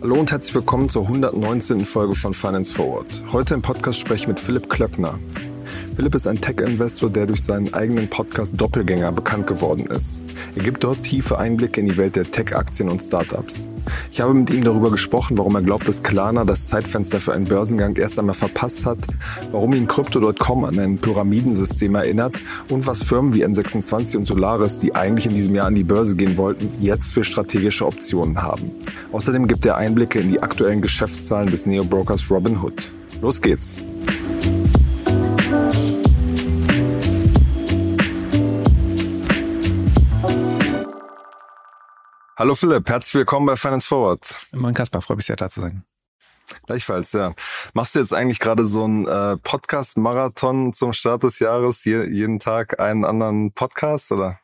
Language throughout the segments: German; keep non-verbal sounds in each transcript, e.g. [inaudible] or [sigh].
Hallo und herzlich willkommen zur 119. Folge von Finance Forward. Heute im Podcast spreche ich mit Philipp Klöckner. Philipp ist ein Tech-Investor, der durch seinen eigenen Podcast Doppelgänger bekannt geworden ist. Er gibt dort tiefe Einblicke in die Welt der Tech-Aktien und Startups. Ich habe mit ihm darüber gesprochen, warum er glaubt, dass Klarna das Zeitfenster für einen Börsengang erst einmal verpasst hat, warum ihn Crypto.com an ein Pyramidensystem erinnert und was Firmen wie N26 und Solaris, die eigentlich in diesem Jahr an die Börse gehen wollten, jetzt für strategische Optionen haben. Außerdem gibt er Einblicke in die aktuellen Geschäftszahlen des Neo-Brokers Robinhood. Los geht's! Hallo Philipp, herzlich willkommen bei Finance Forward. Moin Kaspar, freue mich sehr da zu sein. Gleichfalls, ja. Machst du jetzt eigentlich gerade so einen äh, Podcast-Marathon zum Start des Jahres? Je, jeden Tag einen anderen Podcast oder?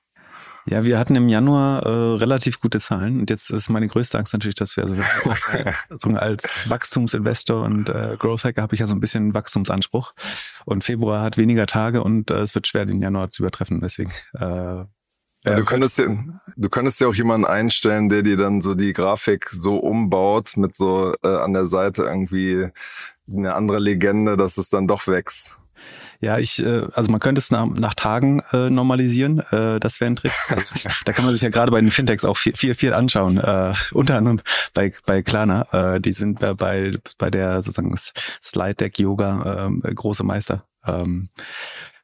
Ja, wir hatten im Januar äh, relativ gute Zahlen und jetzt ist meine größte Angst natürlich, dass wir also [laughs] so als Wachstumsinvestor und äh, Growth Hacker habe ich ja so ein bisschen Wachstumsanspruch und Februar hat weniger Tage und äh, es wird schwer, den Januar zu übertreffen. Deswegen äh, ja, du könntest ja, du könntest ja auch jemanden einstellen, der dir dann so die Grafik so umbaut mit so äh, an der Seite irgendwie eine andere Legende, dass es dann doch wächst. Ja, ich, äh, also man könnte es nach, nach Tagen äh, normalisieren. Äh, das wäre ein Trick. [laughs] Da kann man sich ja gerade bei den Fintechs auch viel, viel, viel anschauen. Äh, unter anderem bei, bei Klarna. Äh, die sind bei, bei, bei der sozusagen Slide Deck Yoga äh, große Meister. Ähm,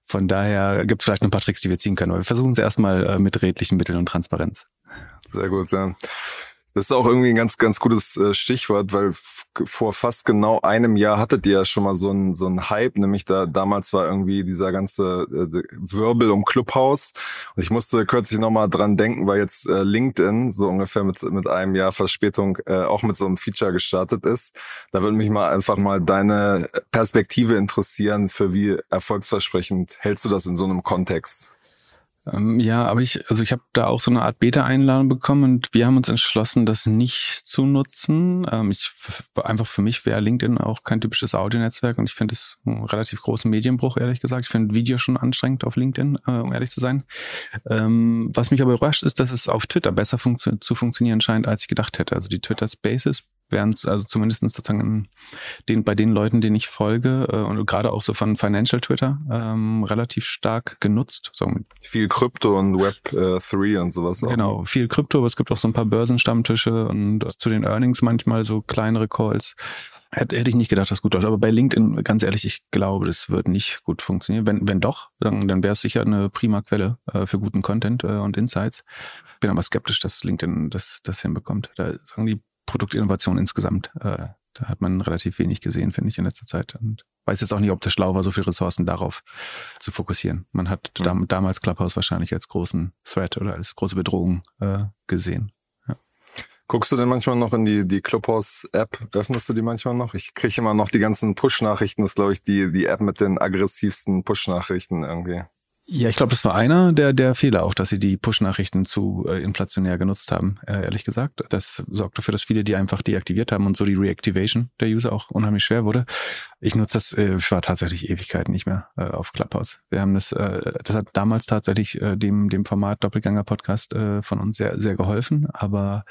von daher gibt es vielleicht noch ein paar Tricks, die wir ziehen können. Aber wir versuchen es erstmal äh, mit redlichen Mitteln und Transparenz. Sehr gut, ja. Das ist auch irgendwie ein ganz, ganz gutes äh, Stichwort, weil vor fast genau einem Jahr hattet ihr ja schon mal so ein so ein Hype, nämlich da damals war irgendwie dieser ganze äh, Wirbel um Clubhouse. Und ich musste kürzlich nochmal dran denken, weil jetzt äh, LinkedIn so ungefähr mit, mit einem Jahr Verspätung auch mit so einem Feature gestartet ist. Da würde mich mal einfach mal deine Perspektive interessieren, für wie erfolgsversprechend hältst du das in so einem Kontext? Ähm, ja, aber ich, also ich habe da auch so eine Art Beta-Einladung bekommen und wir haben uns entschlossen, das nicht zu nutzen. Ähm, ich einfach für mich wäre LinkedIn auch kein typisches Audio-Netzwerk und ich finde es einen relativ großen Medienbruch, ehrlich gesagt. Ich finde Video schon anstrengend auf LinkedIn, äh, um ehrlich zu sein. Ähm, was mich aber überrascht, ist, dass es auf Twitter besser funktio zu funktionieren scheint, als ich gedacht hätte. Also die Twitter Spaces während also zumindest sozusagen den, bei den Leuten, denen ich folge äh, und gerade auch so von Financial Twitter ähm, relativ stark genutzt. So. Viel Krypto und Web 3 äh, und sowas auch. Genau, viel Krypto, aber es gibt auch so ein paar Börsenstammtische und zu den Earnings manchmal so kleinere Calls. Hätte, hätte ich nicht gedacht, dass gut läuft. Aber bei LinkedIn, ganz ehrlich, ich glaube, das wird nicht gut funktionieren. Wenn, wenn doch, dann, dann wäre es sicher eine prima Quelle äh, für guten Content äh, und Insights. Bin aber skeptisch, dass LinkedIn das, das hinbekommt. Da sagen die Produktinnovation insgesamt. Äh, da hat man relativ wenig gesehen, finde ich, in letzter Zeit. Und weiß jetzt auch nicht, ob das schlau war, so viele Ressourcen darauf zu fokussieren. Man hat mhm. dam damals Clubhouse wahrscheinlich als großen Threat oder als große Bedrohung äh, gesehen. Ja. Guckst du denn manchmal noch in die, die Clubhouse-App? Öffnest du die manchmal noch? Ich kriege immer noch die ganzen Push-Nachrichten. Das ist, glaube ich, die, die App mit den aggressivsten Push-Nachrichten irgendwie. Ja, ich glaube, das war einer der, der Fehler auch, dass sie die Push-Nachrichten zu äh, inflationär genutzt haben, äh, ehrlich gesagt. Das sorgt dafür, dass viele die einfach deaktiviert haben und so die Reactivation der User auch unheimlich schwer wurde. Ich nutze das, äh, ich war tatsächlich Ewigkeiten nicht mehr äh, auf Clubhouse. Wir haben das, äh, das hat damals tatsächlich äh, dem, dem Format Doppelgänger-Podcast äh, von uns sehr, sehr geholfen, aber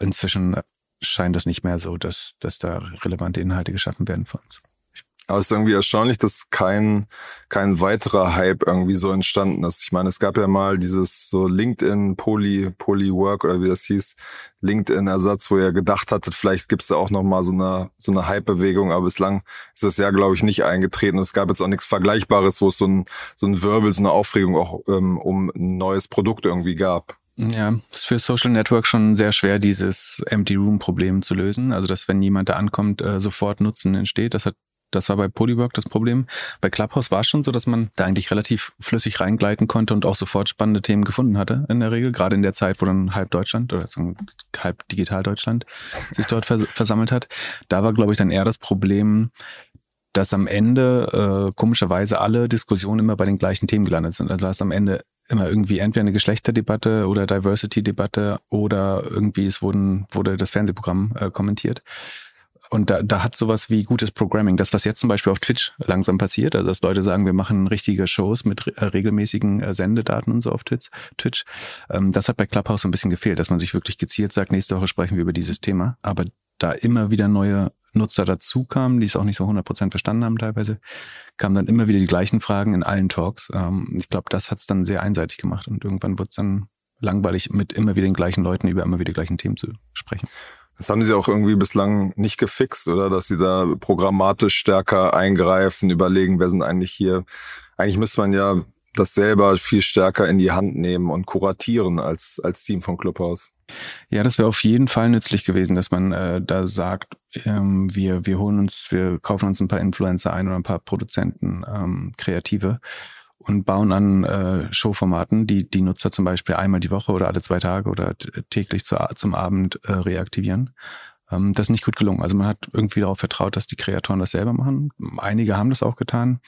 inzwischen scheint das nicht mehr so, dass, dass da relevante Inhalte geschaffen werden für uns. Aber es ist irgendwie erstaunlich, dass kein, kein weiterer Hype irgendwie so entstanden ist. Ich meine, es gab ja mal dieses so LinkedIn Poly, Polywork oder wie das hieß, LinkedIn-Ersatz, wo ihr gedacht hattet, vielleicht gibt's da auch nochmal so eine, so eine Hype-Bewegung, aber bislang ist das ja, glaube ich, nicht eingetreten. Und es gab jetzt auch nichts Vergleichbares, wo es so ein, so ein Wirbel, so eine Aufregung auch ähm, um ein neues Produkt irgendwie gab. Ja, es ist für Social Network schon sehr schwer, dieses Empty Room Problem zu lösen. Also, dass wenn jemand da ankommt, äh, sofort Nutzen entsteht. Das hat das war bei Polywork das Problem. Bei Clubhouse war es schon so, dass man da eigentlich relativ flüssig reingleiten konnte und auch sofort spannende Themen gefunden hatte in der Regel, gerade in der Zeit, wo dann halb Deutschland oder halb digital Deutschland sich dort vers [laughs] versammelt hat. Da war, glaube ich, dann eher das Problem, dass am Ende äh, komischerweise alle Diskussionen immer bei den gleichen Themen gelandet sind. Also hast am Ende immer irgendwie entweder eine Geschlechterdebatte oder Diversity-Debatte oder irgendwie es wurden, wurde das Fernsehprogramm äh, kommentiert. Und da, da hat sowas wie gutes Programming, das, was jetzt zum Beispiel auf Twitch langsam passiert, also dass Leute sagen, wir machen richtige Shows mit äh, regelmäßigen äh, Sendedaten und so auf Twitch, Twitch. Ähm, das hat bei Clubhouse so ein bisschen gefehlt, dass man sich wirklich gezielt sagt, nächste Woche sprechen wir über dieses Thema. Aber da immer wieder neue Nutzer dazu kamen, die es auch nicht so 100% verstanden haben teilweise, kamen dann immer wieder die gleichen Fragen in allen Talks. Ähm, ich glaube, das hat es dann sehr einseitig gemacht und irgendwann wird es dann langweilig, mit immer wieder den gleichen Leuten über immer wieder die gleichen Themen zu sprechen. Das haben sie auch irgendwie bislang nicht gefixt, oder? Dass sie da programmatisch stärker eingreifen, überlegen, wer sind eigentlich hier. Eigentlich müsste man ja das selber viel stärker in die Hand nehmen und kuratieren als, als Team von Clubhouse. Ja, das wäre auf jeden Fall nützlich gewesen, dass man äh, da sagt, ähm, wir, wir holen uns, wir kaufen uns ein paar Influencer ein oder ein paar Produzenten, ähm, Kreative und bauen an äh, Showformaten, die die Nutzer zum Beispiel einmal die Woche oder alle zwei Tage oder täglich zu, zum Abend äh, reaktivieren. Ähm, das ist nicht gut gelungen. Also man hat irgendwie darauf vertraut, dass die Kreatoren das selber machen. Einige haben das auch getan.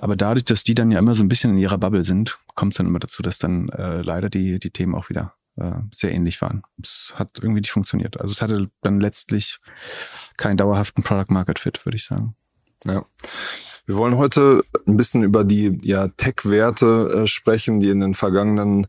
Aber dadurch, dass die dann ja immer so ein bisschen in ihrer Bubble sind, kommt es dann immer dazu, dass dann äh, leider die, die Themen auch wieder äh, sehr ähnlich waren. Es hat irgendwie nicht funktioniert. Also es hatte dann letztlich keinen dauerhaften Product Market Fit, würde ich sagen. Ja. Wir wollen heute ein bisschen über die ja, Tech-Werte äh, sprechen, die in den vergangenen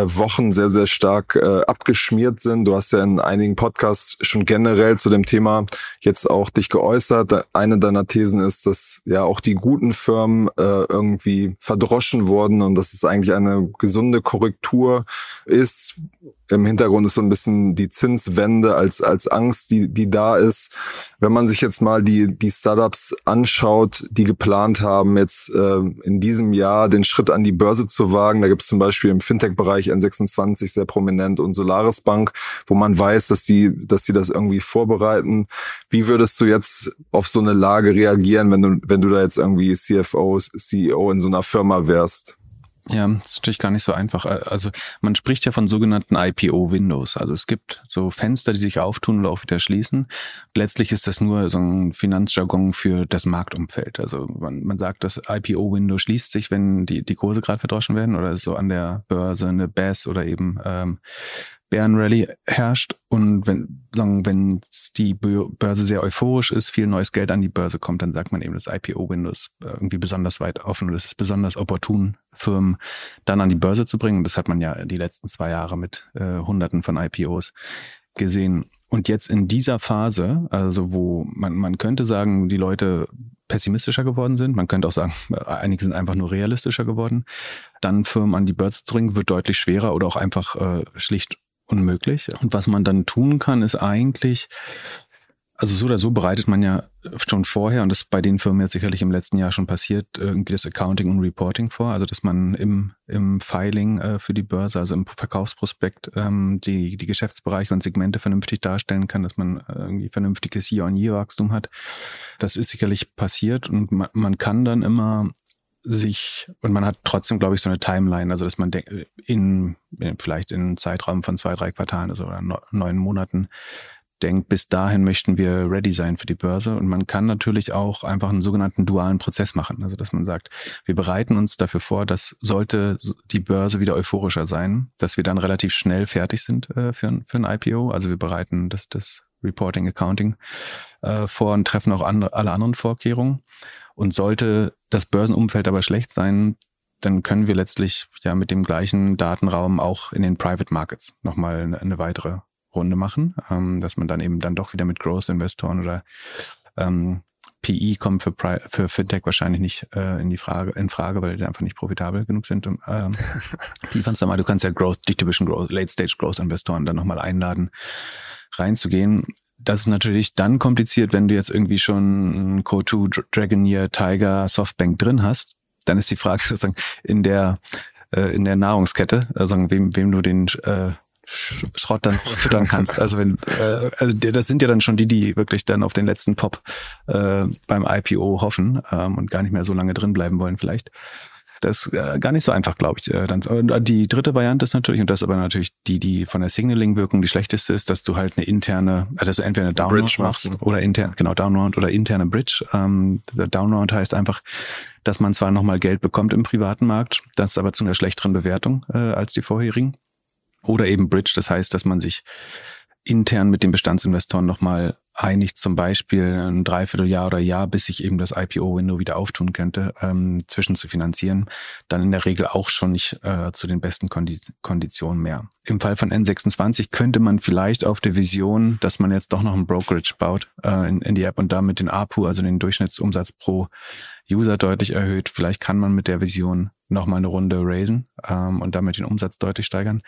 Wochen sehr, sehr stark äh, abgeschmiert sind. Du hast ja in einigen Podcasts schon generell zu dem Thema jetzt auch dich geäußert. Eine deiner Thesen ist, dass ja auch die guten Firmen äh, irgendwie verdroschen wurden und dass es eigentlich eine gesunde Korrektur ist, im Hintergrund ist so ein bisschen die Zinswende als, als Angst, die, die da ist. Wenn man sich jetzt mal die, die Startups anschaut, die geplant haben, jetzt äh, in diesem Jahr den Schritt an die Börse zu wagen, da gibt es zum Beispiel im Fintech-Bereich N26 sehr prominent und Solaris Bank, wo man weiß, dass die, dass die das irgendwie vorbereiten. Wie würdest du jetzt auf so eine Lage reagieren, wenn du, wenn du da jetzt irgendwie CFO, CEO in so einer Firma wärst? Ja, ist natürlich gar nicht so einfach. Also man spricht ja von sogenannten IPO-Windows. Also es gibt so Fenster, die sich auftun oder auch wieder schließen. Letztlich ist das nur so ein Finanzjargon für das Marktumfeld. Also man, man sagt, das IPO-Window schließt sich, wenn die, die Kurse gerade verdroschen werden oder so an der Börse eine BAS oder eben ähm, Bärenrally herrscht und wenn, wenn die Börse sehr euphorisch ist, viel neues Geld an die Börse kommt, dann sagt man eben, das IPO-Window ist äh, irgendwie besonders weit offen und es ist besonders opportun, Firmen dann an die Börse zu bringen. Das hat man ja die letzten zwei Jahre mit äh, Hunderten von IPOs gesehen. Und jetzt in dieser Phase, also wo man, man könnte sagen, die Leute pessimistischer geworden sind, man könnte auch sagen, [laughs] einige sind einfach nur realistischer geworden, dann Firmen an die Börse zu bringen, wird deutlich schwerer oder auch einfach äh, schlicht unmöglich. Und was man dann tun kann, ist eigentlich, also so oder so bereitet man ja schon vorher, und das ist bei den Firmen jetzt sicherlich im letzten Jahr schon passiert, irgendwie das Accounting und Reporting vor, also dass man im, im Filing äh, für die Börse, also im Verkaufsprospekt, ähm, die, die Geschäftsbereiche und Segmente vernünftig darstellen kann, dass man äh, irgendwie vernünftiges Year-on-Year-Wachstum hat. Das ist sicherlich passiert und man, man kann dann immer sich und man hat trotzdem, glaube ich, so eine Timeline, also dass man in, in vielleicht in einem Zeitraum von zwei, drei Quartalen also oder neun Monaten denkt, bis dahin möchten wir ready sein für die Börse. Und man kann natürlich auch einfach einen sogenannten dualen Prozess machen. Also dass man sagt, wir bereiten uns dafür vor, dass sollte die Börse wieder euphorischer sein, dass wir dann relativ schnell fertig sind äh, für, ein, für ein IPO. Also wir bereiten das, das Reporting, Accounting äh, vor und treffen auch andere, alle anderen Vorkehrungen. Und sollte das Börsenumfeld aber schlecht sein, dann können wir letztlich ja mit dem gleichen Datenraum auch in den Private Markets nochmal eine, weitere Runde machen, ähm, dass man dann eben dann doch wieder mit Growth-Investoren oder ähm, PE kommt für, Pri für Fintech wahrscheinlich nicht äh, in die Frage, in Frage, weil sie einfach nicht profitabel genug sind. Um, ähm, [laughs] PE fandst du mal, du kannst ja Growth, die typischen Growth, Late-Stage Growth-Investoren dann nochmal einladen, reinzugehen das ist natürlich dann kompliziert, wenn du jetzt irgendwie schon Co2, Dragoneer, Tiger, Softbank drin hast. Dann ist die Frage [laughs] sozusagen in der äh, in der Nahrungskette, also wem, wem du den äh, Schrott dann [laughs] füttern kannst. Also wenn, äh, also das sind ja dann schon die, die wirklich dann auf den letzten Pop äh, beim IPO hoffen ähm, und gar nicht mehr so lange drin bleiben wollen vielleicht. Das ist äh, gar nicht so einfach, glaube ich. Äh, dann, die dritte Variante ist natürlich, und das ist aber natürlich die, die von der Signaling-Wirkung die schlechteste ist, dass du halt eine interne, also dass du entweder eine Downround Bridge machst oder intern, genau, Downround oder interne Bridge. Ähm, Downround heißt einfach, dass man zwar nochmal Geld bekommt im privaten Markt, das ist aber zu einer schlechteren Bewertung äh, als die vorherigen. Oder eben Bridge, das heißt, dass man sich intern mit den Bestandsinvestoren nochmal einig, zum Beispiel ein Dreivierteljahr oder Jahr, bis sich eben das IPO-Window wieder auftun könnte, ähm, zwischen zu finanzieren, dann in der Regel auch schon nicht äh, zu den besten Kondi Konditionen mehr. Im Fall von N26 könnte man vielleicht auf der Vision, dass man jetzt doch noch ein Brokerage baut äh, in, in die App und damit den APU, also den Durchschnittsumsatz pro User deutlich erhöht. Vielleicht kann man mit der Vision nochmal eine Runde raisen ähm, und damit den Umsatz deutlich steigern.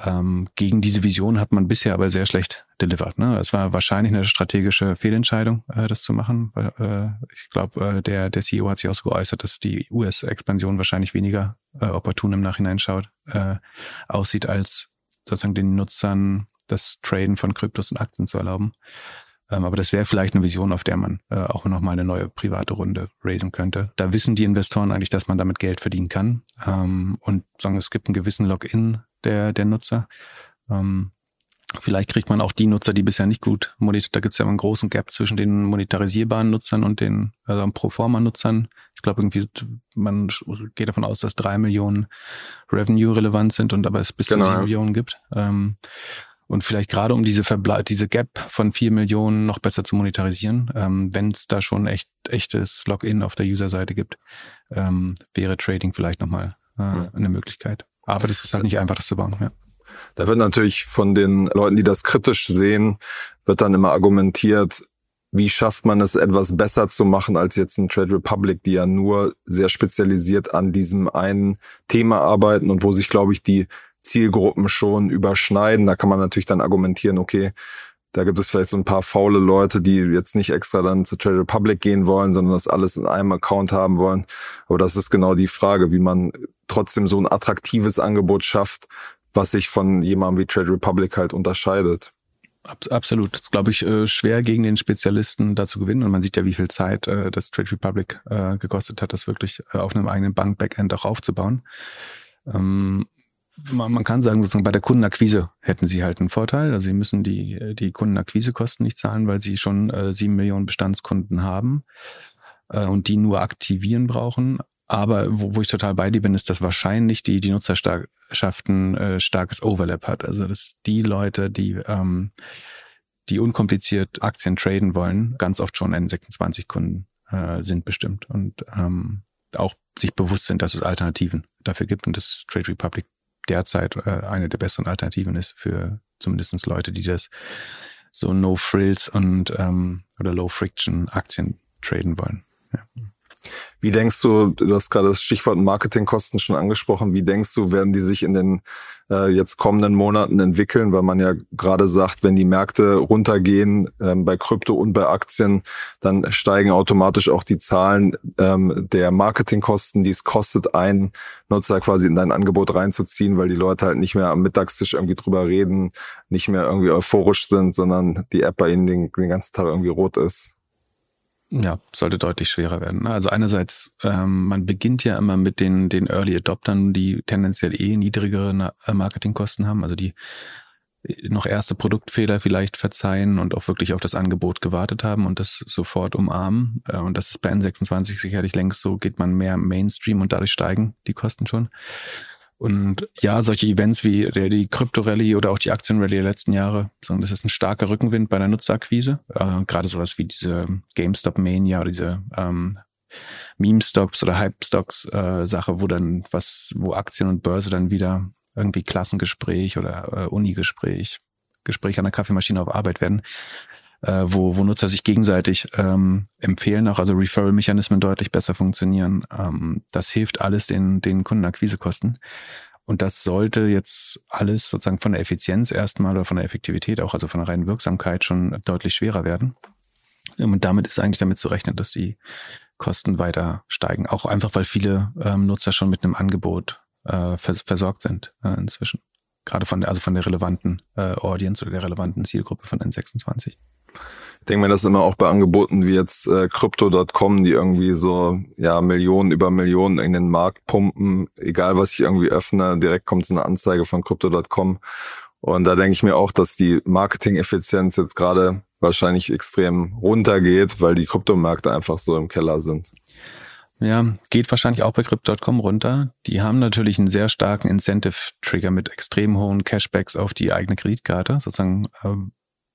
Ähm, gegen diese Vision hat man bisher aber sehr schlecht delivered. Ne? Es war wahrscheinlich eine strategische Fehlentscheidung, äh, das zu machen. Weil, äh, ich glaube, äh, der, der CEO hat sich auch so geäußert, dass die US-Expansion wahrscheinlich weniger äh, opportun im Nachhinein schaut, äh, aussieht, als sozusagen den Nutzern das Traden von Kryptos und Aktien zu erlauben. Ähm, aber das wäre vielleicht eine Vision, auf der man äh, auch nochmal eine neue private Runde raisen könnte. Da wissen die Investoren eigentlich, dass man damit Geld verdienen kann. Ähm, und sagen, es gibt einen gewissen Login der, der Nutzer. Ähm, vielleicht kriegt man auch die Nutzer, die bisher nicht gut monetisiert. Da gibt es ja immer einen großen Gap zwischen den monetarisierbaren Nutzern und den also Proforma-Nutzern. Ich glaube irgendwie, man geht davon aus, dass drei Millionen Revenue relevant sind und aber es bis genau, zu sieben. Millionen gibt. Ähm, und vielleicht gerade um diese Verble diese Gap von vier Millionen noch besser zu monetarisieren, ähm, wenn es da schon echt echtes Login auf der User-Seite gibt, ähm, wäre Trading vielleicht nochmal äh, ja. eine Möglichkeit. Aber das ist halt nicht einfach, das zu bauen. Ja. Da wird natürlich von den Leuten, die das kritisch sehen, wird dann immer argumentiert, wie schafft man es, etwas besser zu machen als jetzt ein Trade Republic, die ja nur sehr spezialisiert an diesem einen Thema arbeiten und wo sich, glaube ich, die Zielgruppen schon überschneiden. Da kann man natürlich dann argumentieren, okay, da gibt es vielleicht so ein paar faule Leute, die jetzt nicht extra dann zu Trade Republic gehen wollen, sondern das alles in einem Account haben wollen. Aber das ist genau die Frage, wie man trotzdem so ein attraktives Angebot schafft, was sich von jemandem wie Trade Republic halt unterscheidet. Absolut. Das ist, glaube ich, äh, schwer gegen den Spezialisten da zu gewinnen. Und man sieht ja, wie viel Zeit äh, das Trade Republic äh, gekostet hat, das wirklich auf einem eigenen Bank-Backend auch aufzubauen. Ähm, man, man kann sagen, sozusagen bei der Kundenakquise hätten sie halt einen Vorteil. Also sie müssen die, die Kundenakquisekosten nicht zahlen, weil sie schon äh, sieben Millionen Bestandskunden haben äh, und die nur aktivieren brauchen. Aber wo, wo ich total bei dir bin, ist, dass wahrscheinlich die, die Nutzerschaften äh, starkes Overlap hat. Also dass die Leute, die, ähm, die unkompliziert Aktien traden wollen, ganz oft schon N26-Kunden äh, sind bestimmt und ähm, auch sich bewusst sind, dass es Alternativen dafür gibt und das Trade Republic derzeit äh, eine der besseren Alternativen ist für zumindestens Leute, die das so No Frills und ähm, oder Low Friction Aktien traden wollen. Ja. Wie denkst du, du hast gerade das Stichwort Marketingkosten schon angesprochen, wie denkst du, werden die sich in den äh, jetzt kommenden Monaten entwickeln? Weil man ja gerade sagt, wenn die Märkte runtergehen ähm, bei Krypto und bei Aktien, dann steigen automatisch auch die Zahlen ähm, der Marketingkosten, die es kostet, einen Nutzer quasi in dein Angebot reinzuziehen, weil die Leute halt nicht mehr am Mittagstisch irgendwie drüber reden, nicht mehr irgendwie euphorisch sind, sondern die App bei ihnen den, den ganzen Tag irgendwie rot ist. Ja, sollte deutlich schwerer werden. Ne? Also einerseits, ähm, man beginnt ja immer mit den, den Early Adoptern, die tendenziell eh niedrigere äh, Marketingkosten haben, also die äh, noch erste Produktfehler vielleicht verzeihen und auch wirklich auf das Angebot gewartet haben und das sofort umarmen. Äh, und das ist bei N26 sicherlich längst so, geht man mehr Mainstream und dadurch steigen die Kosten schon. Und ja, solche Events wie der, die Krypto-Rallye oder auch die Aktien-Rallye der letzten Jahre, sondern das ist ein starker Rückenwind bei der Nutzerakquise. Äh, Gerade sowas wie diese GameStop-Mania oder diese ähm, Meme-Stocks oder Hype-Stocks-Sache, äh, wo dann was, wo Aktien und Börse dann wieder irgendwie Klassengespräch oder äh, Unigespräch, Gespräch an der Kaffeemaschine auf Arbeit werden äh, wo, wo Nutzer sich gegenseitig ähm, empfehlen, auch also Referral-Mechanismen deutlich besser funktionieren. Ähm, das hilft alles den, den Kundenakquisekosten. Und das sollte jetzt alles sozusagen von der Effizienz erstmal oder von der Effektivität auch, also von der reinen Wirksamkeit schon deutlich schwerer werden. Und damit ist eigentlich damit zu rechnen, dass die Kosten weiter steigen. Auch einfach, weil viele ähm, Nutzer schon mit einem Angebot äh, vers versorgt sind äh, inzwischen. Gerade von der, also von der relevanten äh, Audience oder der relevanten Zielgruppe von N26. Ich denke mir das immer auch bei Angeboten wie jetzt äh, Crypto.com, die irgendwie so ja Millionen über Millionen in den Markt pumpen. Egal was ich irgendwie öffne, direkt kommt so eine Anzeige von Crypto.com. Und da denke ich mir auch, dass die Marketing-Effizienz jetzt gerade wahrscheinlich extrem runtergeht, weil die Kryptomärkte einfach so im Keller sind. Ja, geht wahrscheinlich auch bei Crypto.com runter. Die haben natürlich einen sehr starken Incentive-Trigger mit extrem hohen Cashbacks auf die eigene Kreditkarte, sozusagen, äh,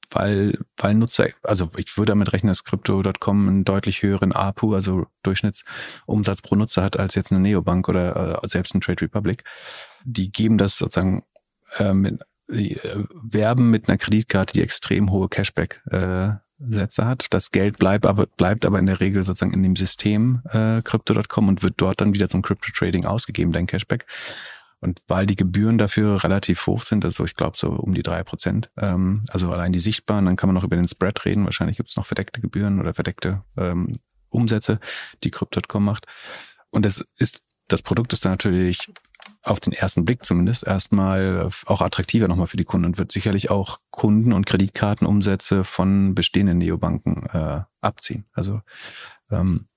weil, weil Nutzer, also ich würde damit rechnen, dass Crypto.com einen deutlich höheren APU, also Durchschnittsumsatz pro Nutzer hat, als jetzt eine Neobank oder äh, selbst ein Trade Republic. Die geben das sozusagen äh, mit, die äh, werben mit einer Kreditkarte, die extrem hohe Cashback äh, Sätze hat. Das Geld bleibt aber, bleibt aber in der Regel sozusagen in dem System äh, Crypto.com und wird dort dann wieder zum Crypto-Trading ausgegeben, dein Cashback. Und weil die Gebühren dafür relativ hoch sind, also ich glaube so um die drei Prozent, ähm, also allein die sichtbaren, dann kann man noch über den Spread reden. Wahrscheinlich gibt es noch verdeckte Gebühren oder verdeckte ähm, Umsätze, die Crypto.com macht. Und das ist, das Produkt ist dann natürlich auf den ersten Blick zumindest erstmal auch attraktiver nochmal für die Kunden und wird sicherlich auch Kunden- und Kreditkartenumsätze von bestehenden Neobanken äh, abziehen. Also ähm,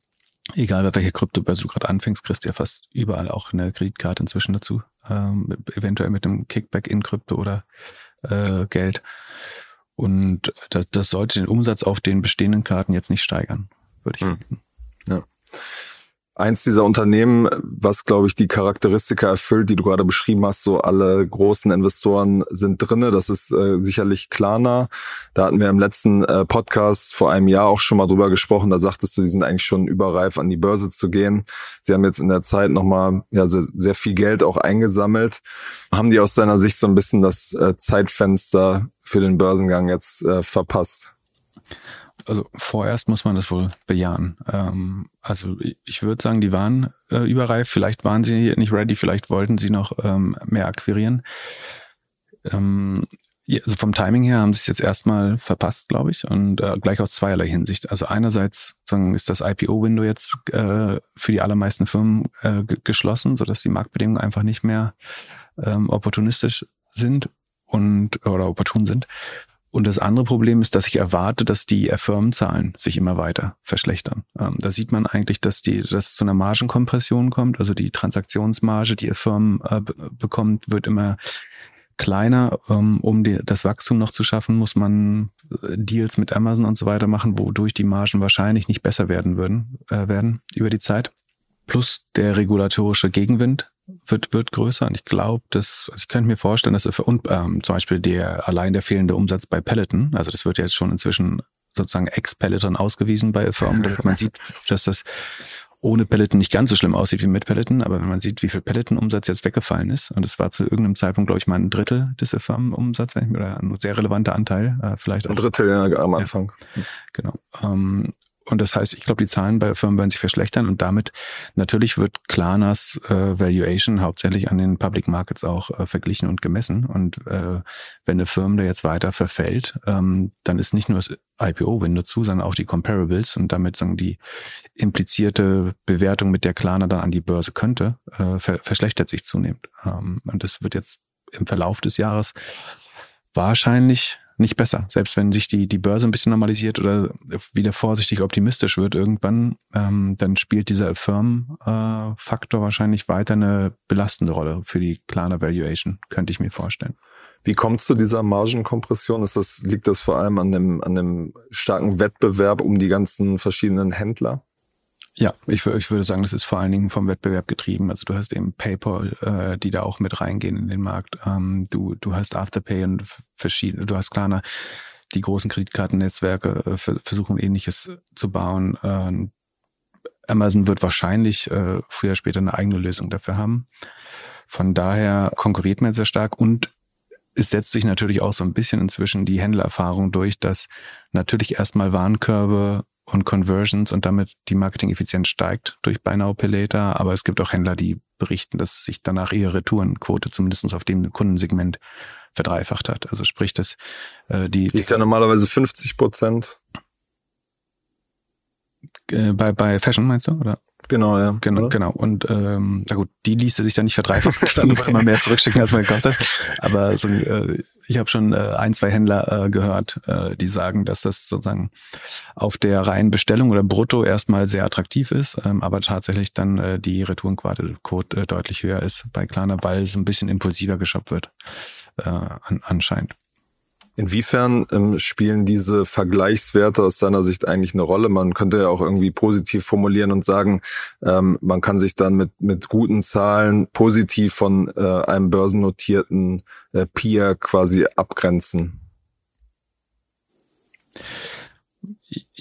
egal bei welcher Kryptobörse du gerade anfängst, kriegst du ja fast überall auch eine Kreditkarte inzwischen dazu. Ähm, eventuell mit einem Kickback in Krypto oder äh, Geld. Und das, das sollte den Umsatz auf den bestehenden Karten jetzt nicht steigern, würde ich hm. finden. Ja eins dieser Unternehmen, was, glaube ich, die Charakteristika erfüllt, die du gerade beschrieben hast. So alle großen Investoren sind drinne. Das ist äh, sicherlich Klarna. Da hatten wir im letzten äh, Podcast vor einem Jahr auch schon mal drüber gesprochen. Da sagtest du, die sind eigentlich schon überreif, an die Börse zu gehen. Sie haben jetzt in der Zeit nochmal ja, sehr, sehr viel Geld auch eingesammelt. Haben die aus deiner Sicht so ein bisschen das äh, Zeitfenster für den Börsengang jetzt äh, verpasst? Also vorerst muss man das wohl bejahen. Ähm, also ich würde sagen, die waren äh, überreif. Vielleicht waren sie nicht ready, vielleicht wollten sie noch ähm, mehr akquirieren. Ähm, also vom Timing her haben sie es jetzt erstmal verpasst, glaube ich, und äh, gleich aus zweierlei Hinsicht. Also einerseits sagen, ist das IPO-Window jetzt äh, für die allermeisten Firmen äh, geschlossen, sodass die Marktbedingungen einfach nicht mehr ähm, opportunistisch sind und oder opportun sind. Und das andere Problem ist, dass ich erwarte, dass die Firmenzahlen sich immer weiter verschlechtern. Ähm, da sieht man eigentlich, dass die, dass zu einer Margenkompression kommt. Also die Transaktionsmarge, die Firmen äh, bekommt, wird immer kleiner. Ähm, um die, das Wachstum noch zu schaffen, muss man äh, Deals mit Amazon und so weiter machen, wodurch die Margen wahrscheinlich nicht besser werden würden, äh, werden über die Zeit. Plus der regulatorische Gegenwind, wird, wird größer. Und ich glaube, dass, also ich könnte mir vorstellen, dass und ähm, zum Beispiel der allein der fehlende Umsatz bei Peloton, also das wird jetzt schon inzwischen sozusagen ex-Peloton ausgewiesen bei Firmen, [laughs] damit man sieht, dass das ohne Peloton nicht ganz so schlimm aussieht wie mit Peloton, aber wenn man sieht, wie viel Peloton-Umsatz jetzt weggefallen ist, und es war zu irgendeinem Zeitpunkt, glaube ich, mal ein Drittel des mir oder ein sehr relevanter Anteil, äh, vielleicht auch. Ein Drittel ja, am Anfang. Ja, genau. Ähm, und das heißt, ich glaube, die Zahlen bei Firmen werden sich verschlechtern und damit natürlich wird Klarnas äh, Valuation hauptsächlich an den Public Markets auch äh, verglichen und gemessen. Und äh, wenn eine Firma da jetzt weiter verfällt, ähm, dann ist nicht nur das IPO-Window zu, sondern auch die Comparables und damit sagen die implizierte Bewertung, mit der Klarna dann an die Börse könnte, äh, ver verschlechtert sich zunehmend. Ähm, und das wird jetzt im Verlauf des Jahres wahrscheinlich nicht besser. Selbst wenn sich die, die Börse ein bisschen normalisiert oder wieder vorsichtig optimistisch wird irgendwann, ähm, dann spielt dieser Firm-Faktor äh, wahrscheinlich weiter eine belastende Rolle für die Klarna Valuation, könnte ich mir vorstellen. Wie kommt es zu dieser Margenkompression? Ist das, liegt das vor allem an dem, an dem starken Wettbewerb um die ganzen verschiedenen Händler? Ja, ich, ich würde sagen, das ist vor allen Dingen vom Wettbewerb getrieben. Also du hast eben PayPal, äh, die da auch mit reingehen in den Markt. Ähm, du, du hast Afterpay und verschiedene, du hast Klarna, die großen Kreditkartennetzwerke äh, versuchen ähnliches zu bauen. Äh, Amazon wird wahrscheinlich äh, früher später eine eigene Lösung dafür haben. Von daher konkurriert man sehr stark und es setzt sich natürlich auch so ein bisschen inzwischen die Händlererfahrung durch, dass natürlich erstmal Warenkörbe und Conversions und damit die Marketing-Effizienz steigt durch Buy Now Pay Later. Aber es gibt auch Händler, die berichten, dass sich danach ihre Retourenquote zumindest auf dem Kundensegment verdreifacht hat. Also sprich, dass äh, die, die ist ja normalerweise 50 Prozent. Äh, bei, bei Fashion meinst du, oder? Genau, ja. Genau, Oder? genau. Und ähm, na gut, die ließe sich dann nicht verdreifachen, [laughs] dann immer mehr zurückschicken, als man gekauft hat. Aber so, äh, ich habe schon äh, ein, zwei Händler äh, gehört, äh, die sagen, dass das sozusagen auf der reinen Bestellung oder Brutto erstmal sehr attraktiv ist, ähm, aber tatsächlich dann äh, die Retourenquote äh, deutlich höher ist bei Klarna, weil es ein bisschen impulsiver geshoppt wird, äh, an, anscheinend. Inwiefern ähm, spielen diese Vergleichswerte aus deiner Sicht eigentlich eine Rolle? Man könnte ja auch irgendwie positiv formulieren und sagen, ähm, man kann sich dann mit, mit guten Zahlen positiv von äh, einem börsennotierten äh, Peer quasi abgrenzen.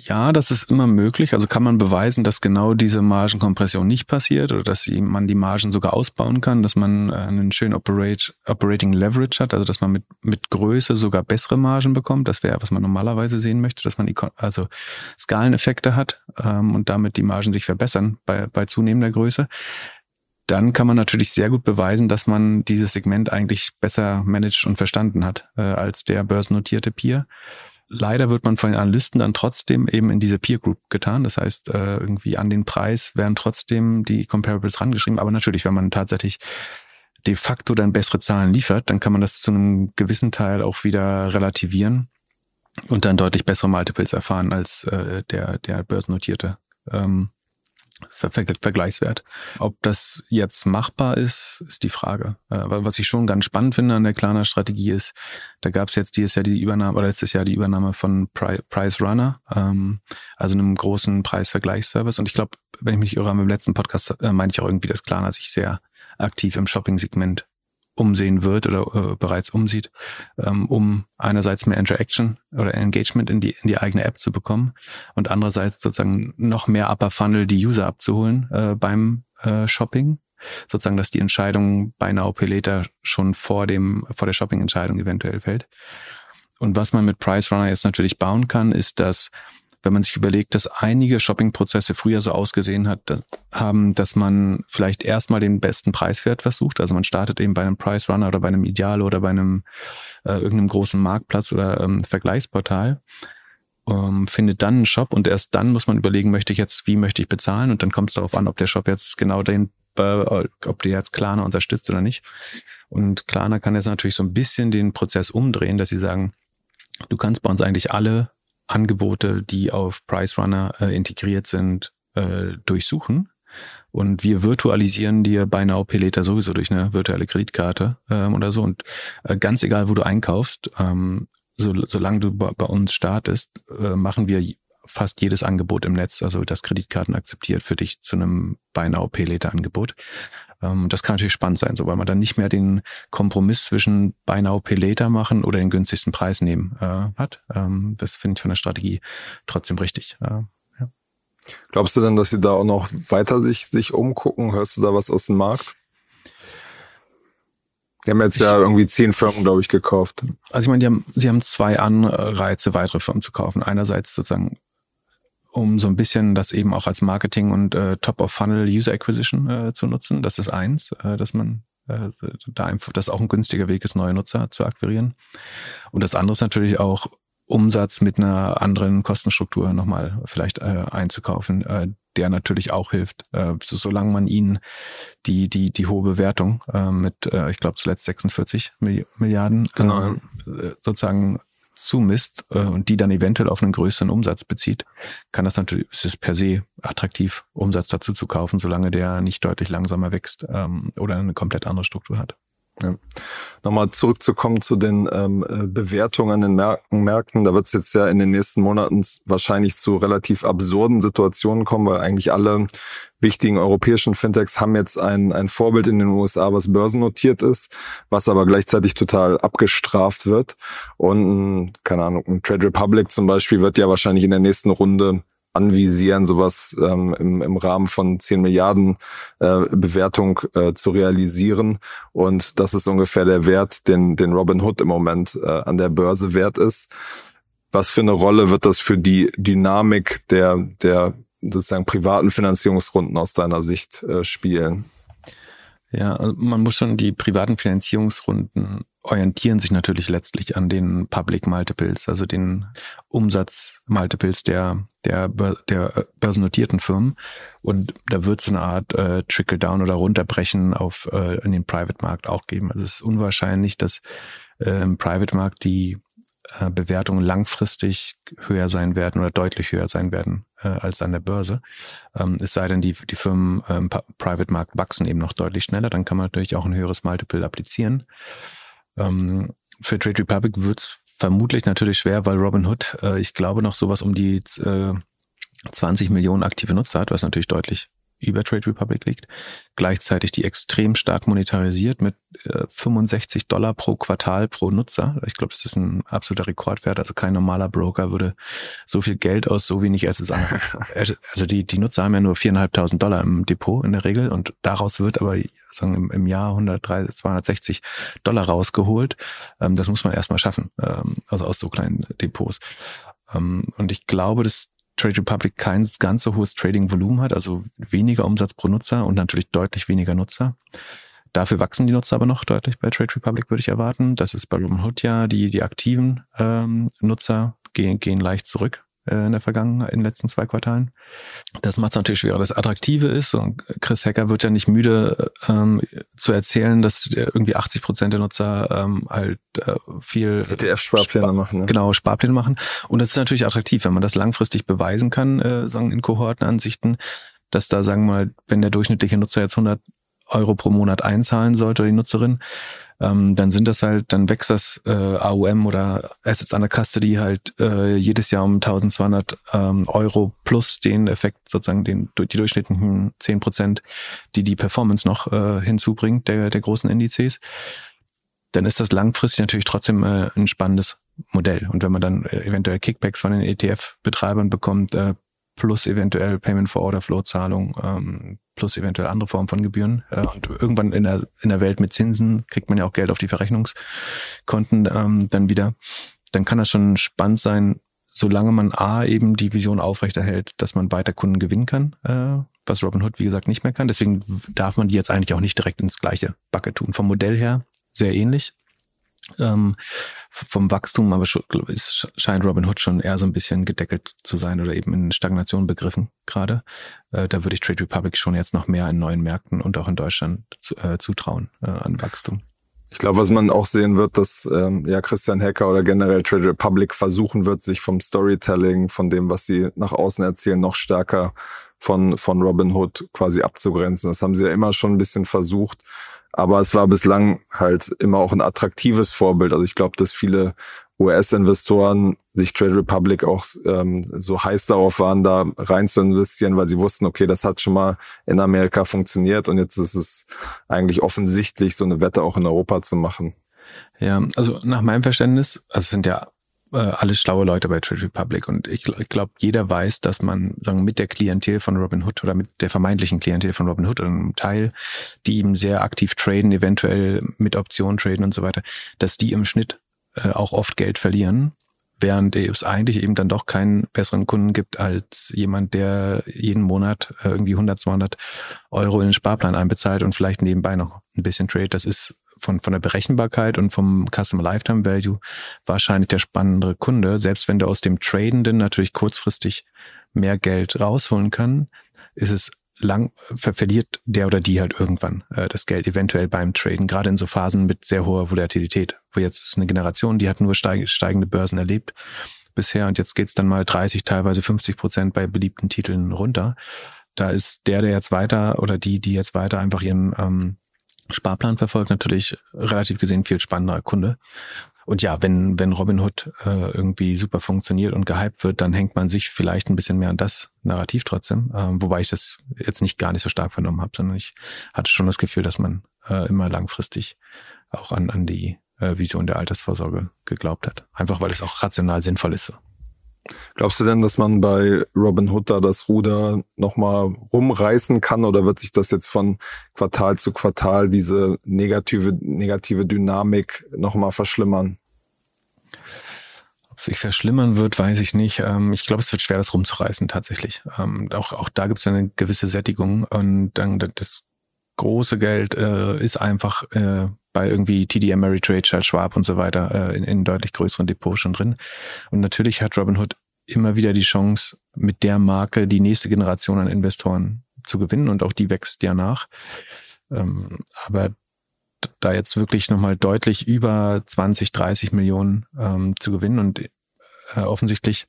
Ja, das ist immer möglich. Also kann man beweisen, dass genau diese Margenkompression nicht passiert oder dass man die Margen sogar ausbauen kann, dass man äh, einen schönen Operate, Operating Leverage hat, also dass man mit, mit Größe sogar bessere Margen bekommt. Das wäre, was man normalerweise sehen möchte, dass man also Skaleneffekte hat ähm, und damit die Margen sich verbessern bei, bei zunehmender Größe. Dann kann man natürlich sehr gut beweisen, dass man dieses Segment eigentlich besser managed und verstanden hat äh, als der börsennotierte Peer leider wird man von den Analysten dann trotzdem eben in diese Peer Group getan. Das heißt, äh, irgendwie an den Preis werden trotzdem die Comparables rangeschrieben. Aber natürlich, wenn man tatsächlich de facto dann bessere Zahlen liefert, dann kann man das zu einem gewissen Teil auch wieder relativieren und dann deutlich bessere Multiples erfahren als äh, der, der börsennotierte. Ähm, Ver Ver Vergleichswert. Ob das jetzt machbar ist, ist die Frage. Äh, was ich schon ganz spannend finde an der Klarner Strategie ist, da gab es jetzt dieses Jahr die Übernahme oder letztes Jahr die Übernahme von Pri Price Runner, ähm, also einem großen Preisvergleichsservice. Und ich glaube, wenn ich mich irre, im letzten Podcast äh, meine ich auch irgendwie, dass Klarna sich sehr aktiv im Shopping-Segment umsehen wird oder äh, bereits umsieht, ähm, um einerseits mehr Interaction oder Engagement in die, in die eigene App zu bekommen und andererseits sozusagen noch mehr Upper Funnel die User abzuholen äh, beim äh, Shopping. Sozusagen, dass die Entscheidung bei Now Pay Later schon vor dem, vor der Shopping-Entscheidung eventuell fällt. Und was man mit Price Runner jetzt natürlich bauen kann, ist, dass wenn man sich überlegt, dass einige Shopping-Prozesse früher so ausgesehen hat, dass, haben, dass man vielleicht erstmal den besten Preiswert versucht. Also man startet eben bei einem Price Runner oder bei einem Ideal oder bei einem äh, irgendeinem großen Marktplatz oder ähm, Vergleichsportal ähm, findet dann einen Shop und erst dann muss man überlegen, möchte ich jetzt, wie möchte ich bezahlen und dann kommt es darauf an, ob der Shop jetzt genau den, äh, ob der jetzt Klarna unterstützt oder nicht. Und Klarna kann jetzt natürlich so ein bisschen den Prozess umdrehen, dass sie sagen, du kannst bei uns eigentlich alle Angebote, die auf Price Runner äh, integriert sind, äh, durchsuchen. Und wir virtualisieren dir bei Later sowieso durch eine virtuelle Kreditkarte ähm, oder so. Und äh, ganz egal, wo du einkaufst, ähm, so, solange du bei uns startest, äh, machen wir fast jedes Angebot im Netz, also das Kreditkarten akzeptiert für dich zu einem Buy Now Pay Later Angebot. Ähm, das kann natürlich spannend sein, so weil man dann nicht mehr den Kompromiss zwischen Buy Now Pay Later machen oder den günstigsten Preis nehmen äh, hat. Ähm, das finde ich von der Strategie trotzdem richtig. Äh, ja. Glaubst du denn, dass sie da auch noch weiter sich, sich umgucken? Hörst du da was aus dem Markt? Die haben jetzt ich, ja irgendwie zehn Firmen, glaube ich, gekauft. Also ich meine, die haben, sie haben zwei Anreize, weitere Firmen zu kaufen. Einerseits sozusagen um so ein bisschen das eben auch als Marketing und äh, Top-of-Funnel-User Acquisition äh, zu nutzen. Das ist eins, äh, dass man äh, da einfach, das auch ein günstiger Weg ist, neue Nutzer zu akquirieren. Und das andere ist natürlich auch Umsatz mit einer anderen Kostenstruktur nochmal vielleicht äh, einzukaufen, äh, der natürlich auch hilft, äh, so, solange man ihnen die die die hohe Bewertung äh, mit, äh, ich glaube zuletzt 46 Milliarden genau. äh, sozusagen zumisst äh, und die dann eventuell auf einen größeren Umsatz bezieht, kann das natürlich, ist es per se attraktiv, Umsatz dazu zu kaufen, solange der nicht deutlich langsamer wächst ähm, oder eine komplett andere Struktur hat. Ja. Nochmal zurückzukommen zu den ähm, äh, Bewertungen an den Märkten. Märkten. Da wird es jetzt ja in den nächsten Monaten wahrscheinlich zu relativ absurden Situationen kommen, weil eigentlich alle wichtigen europäischen Fintechs haben jetzt ein, ein Vorbild in den USA, was börsennotiert ist, was aber gleichzeitig total abgestraft wird. Und, keine Ahnung, ein Trade Republic zum Beispiel wird ja wahrscheinlich in der nächsten Runde anvisieren, sowas ähm, im, im Rahmen von 10 Milliarden äh, Bewertung äh, zu realisieren. Und das ist ungefähr der Wert, den, den Robin Hood im Moment äh, an der Börse wert ist. Was für eine Rolle wird das für die Dynamik der, der sozusagen privaten Finanzierungsrunden aus deiner Sicht äh, spielen? Ja, also man muss schon die privaten Finanzierungsrunden orientieren sich natürlich letztlich an den Public Multiples, also den Umsatz Multiples der, der, der börsennotierten Firmen. Und da wird es eine Art äh, Trickle-Down oder Runterbrechen auf äh, in den Private-Markt auch geben. Also es ist unwahrscheinlich, dass äh, im Private-Markt die äh, Bewertungen langfristig höher sein werden oder deutlich höher sein werden äh, als an der Börse. Ähm, es sei denn, die, die Firmen im ähm, Private-Markt wachsen eben noch deutlich schneller, dann kann man natürlich auch ein höheres Multiple applizieren. Ähm, für Trade Republic wird es vermutlich natürlich schwer, weil Robinhood, äh, ich glaube, noch sowas um die äh, 20 Millionen aktive Nutzer hat, was natürlich deutlich über Trade Republic liegt. Gleichzeitig die extrem stark monetarisiert mit äh, 65 Dollar pro Quartal pro Nutzer. Ich glaube, das ist ein absoluter Rekordwert. Also kein normaler Broker würde so viel Geld aus so wenig Assets an. [laughs] also die, die Nutzer haben ja nur 4.500 Dollar im Depot in der Regel und daraus wird aber sagen im, im Jahr 130, 260 Dollar rausgeholt. Ähm, das muss man erstmal schaffen, ähm, also aus so kleinen Depots. Ähm, und ich glaube, dass Trade Republic kein ganz so hohes Trading-Volumen hat, also weniger Umsatz pro Nutzer und natürlich deutlich weniger Nutzer. Dafür wachsen die Nutzer aber noch deutlich bei Trade Republic, würde ich erwarten. Das ist bei Robinhood ja, die, die aktiven ähm, Nutzer gehen, gehen leicht zurück in der Vergangenheit, in den letzten zwei Quartalen. Das macht es natürlich schwerer. Das Attraktive ist, und Chris Hacker wird ja nicht müde ähm, zu erzählen, dass irgendwie 80 Prozent der Nutzer ähm, halt äh, viel ETF-Sparpläne Spar machen. Ne? Genau, Sparpläne machen. Und das ist natürlich attraktiv, wenn man das langfristig beweisen kann, äh, sagen in Kohortenansichten, dass da, sagen wir mal, wenn der durchschnittliche Nutzer jetzt 100 Euro pro Monat einzahlen sollte, die Nutzerin, ähm, dann sind das halt, dann wächst das äh, AUM oder Assets under Custody halt äh, jedes Jahr um 1200 ähm, Euro plus den Effekt sozusagen den die durchschnittlichen 10 Prozent, die die Performance noch äh, hinzubringt der der großen Indizes. Dann ist das langfristig natürlich trotzdem äh, ein spannendes Modell. Und wenn man dann äh, eventuell Kickbacks von den ETF-Betreibern bekommt, äh, plus eventuell Payment for Order Flow Zahlung, ähm, plus eventuell andere Formen von Gebühren. Äh, und irgendwann in der, in der Welt mit Zinsen kriegt man ja auch Geld auf die Verrechnungskonten ähm, dann wieder. Dann kann das schon spannend sein, solange man A eben die Vision aufrechterhält, dass man weiter Kunden gewinnen kann, äh, was Robinhood wie gesagt nicht mehr kann. Deswegen darf man die jetzt eigentlich auch nicht direkt ins gleiche Bucket tun. Vom Modell her sehr ähnlich ähm, vom Wachstum, aber es scheint Robin Hood schon eher so ein bisschen gedeckelt zu sein oder eben in Stagnation begriffen gerade. Äh, da würde ich Trade Republic schon jetzt noch mehr in neuen Märkten und auch in Deutschland zu, äh, zutrauen äh, an Wachstum. Ich glaube, was man auch sehen wird, dass ähm, ja Christian Hacker oder generell Trade Republic versuchen wird, sich vom Storytelling, von dem, was sie nach außen erzählen, noch stärker von, von Robin Hood quasi abzugrenzen. Das haben sie ja immer schon ein bisschen versucht. Aber es war bislang halt immer auch ein attraktives Vorbild. Also ich glaube, dass viele US-Investoren sich Trade Republic auch ähm, so heiß darauf waren, da rein zu investieren, weil sie wussten, okay, das hat schon mal in Amerika funktioniert und jetzt ist es eigentlich offensichtlich, so eine Wette auch in Europa zu machen. Ja, also nach meinem Verständnis, also es sind ja äh, alles schlaue Leute bei Trade Republic und ich, ich glaube, jeder weiß, dass man sagen, mit der Klientel von Robinhood oder mit der vermeintlichen Klientel von Robinhood oder einem Teil, die eben sehr aktiv traden, eventuell mit Optionen traden und so weiter, dass die im Schnitt äh, auch oft Geld verlieren, während es eigentlich eben dann doch keinen besseren Kunden gibt als jemand, der jeden Monat äh, irgendwie 100, 200 Euro in den Sparplan einbezahlt und vielleicht nebenbei noch ein bisschen trade. Das ist von, von der Berechenbarkeit und vom Customer Lifetime Value wahrscheinlich der spannendere Kunde. Selbst wenn du aus dem Tradenden natürlich kurzfristig mehr Geld rausholen kann, ist es lang, ver verliert der oder die halt irgendwann äh, das Geld eventuell beim Traden, gerade in so Phasen mit sehr hoher Volatilität, wo jetzt eine Generation, die hat nur steig steigende Börsen erlebt bisher und jetzt geht's dann mal 30, teilweise 50 Prozent bei beliebten Titeln runter. Da ist der, der jetzt weiter oder die, die jetzt weiter einfach ihren ähm, Sparplan verfolgt, natürlich relativ gesehen viel spannender Kunde. Und ja, wenn, wenn Robinhood äh, irgendwie super funktioniert und gehypt wird, dann hängt man sich vielleicht ein bisschen mehr an das Narrativ trotzdem. Ähm, wobei ich das jetzt nicht gar nicht so stark vernommen habe, sondern ich hatte schon das Gefühl, dass man äh, immer langfristig auch an, an die äh, Vision der Altersvorsorge geglaubt hat. Einfach weil es auch rational sinnvoll ist. So. Glaubst du denn, dass man bei Robin Hood da das Ruder nochmal rumreißen kann oder wird sich das jetzt von Quartal zu Quartal diese negative, negative Dynamik nochmal verschlimmern? Ob sich verschlimmern wird, weiß ich nicht. Ähm, ich glaube, es wird schwer, das rumzureißen tatsächlich. Ähm, auch, auch da gibt es eine gewisse Sättigung und dann das große Geld äh, ist einfach äh, bei irgendwie TD Ameritrade, Charles Schwab und so weiter äh, in, in deutlich größeren Depots schon drin. Und natürlich hat Robinhood immer wieder die Chance, mit der Marke die nächste Generation an Investoren zu gewinnen und auch die wächst ja nach. Ähm, aber da jetzt wirklich nochmal deutlich über 20, 30 Millionen ähm, zu gewinnen und äh, offensichtlich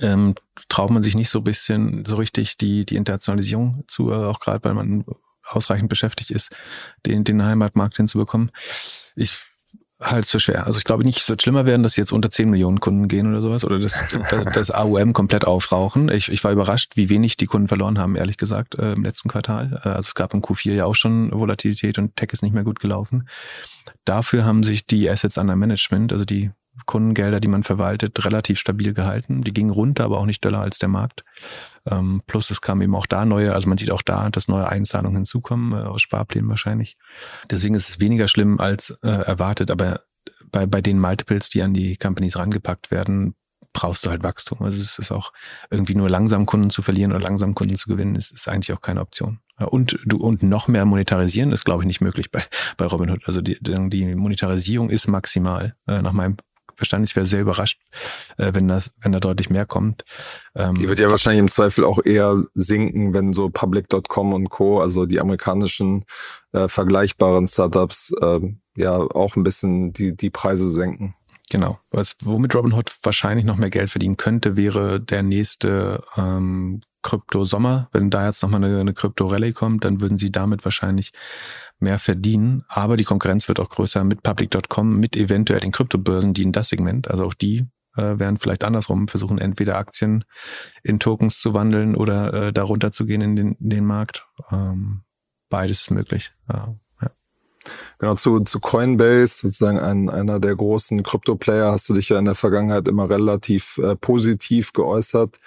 ähm, traut man sich nicht so bisschen so richtig die, die Internationalisierung zu, äh, auch gerade weil man ausreichend beschäftigt ist, den, den Heimatmarkt hinzubekommen. Ich halt so schwer. Also ich glaube nicht, es wird schlimmer werden, dass jetzt unter 10 Millionen Kunden gehen oder sowas oder [laughs] das, das AUM komplett aufrauchen. Ich, ich war überrascht, wie wenig die Kunden verloren haben, ehrlich gesagt, äh, im letzten Quartal. Äh, also es gab im Q4 ja auch schon Volatilität und Tech ist nicht mehr gut gelaufen. Dafür haben sich die Assets under Management, also die Kundengelder, die man verwaltet, relativ stabil gehalten. Die gingen runter, aber auch nicht döller als der Markt. Ähm, plus es kam eben auch da neue, also man sieht auch da, dass neue Einzahlungen hinzukommen, äh, aus Sparplänen wahrscheinlich. Deswegen ist es weniger schlimm als äh, erwartet, aber bei, bei den Multiples, die an die Companies rangepackt werden, brauchst du halt Wachstum. Also es ist auch irgendwie nur langsam Kunden zu verlieren oder langsam Kunden zu gewinnen, ist, ist eigentlich auch keine Option. Und du und noch mehr monetarisieren ist, glaube ich, nicht möglich bei, bei Robinhood. Also die, die Monetarisierung ist maximal äh, nach meinem Verstand. Ich wäre sehr überrascht, äh, wenn das, wenn da deutlich mehr kommt. Ähm, die wird ja wahrscheinlich im Zweifel auch eher sinken, wenn so Public.com und Co., also die amerikanischen äh, vergleichbaren Startups, äh, ja auch ein bisschen die, die Preise senken. Genau. Was, womit Robinhood wahrscheinlich noch mehr Geld verdienen könnte, wäre der nächste ähm, Krypto-Sommer. Wenn da jetzt nochmal eine, eine Krypto-Rallye kommt, dann würden sie damit wahrscheinlich mehr verdienen. Aber die Konkurrenz wird auch größer mit Public.com, mit eventuell den Kryptobörsen, die in das Segment, also auch die äh, werden vielleicht andersrum versuchen, entweder Aktien in Tokens zu wandeln oder äh, darunter zu gehen in den, in den Markt. Ähm, beides ist möglich. Ja. Genau, zu, zu Coinbase, sozusagen ein, einer der großen Krypto-Player, hast du dich ja in der Vergangenheit immer relativ äh, positiv geäußert.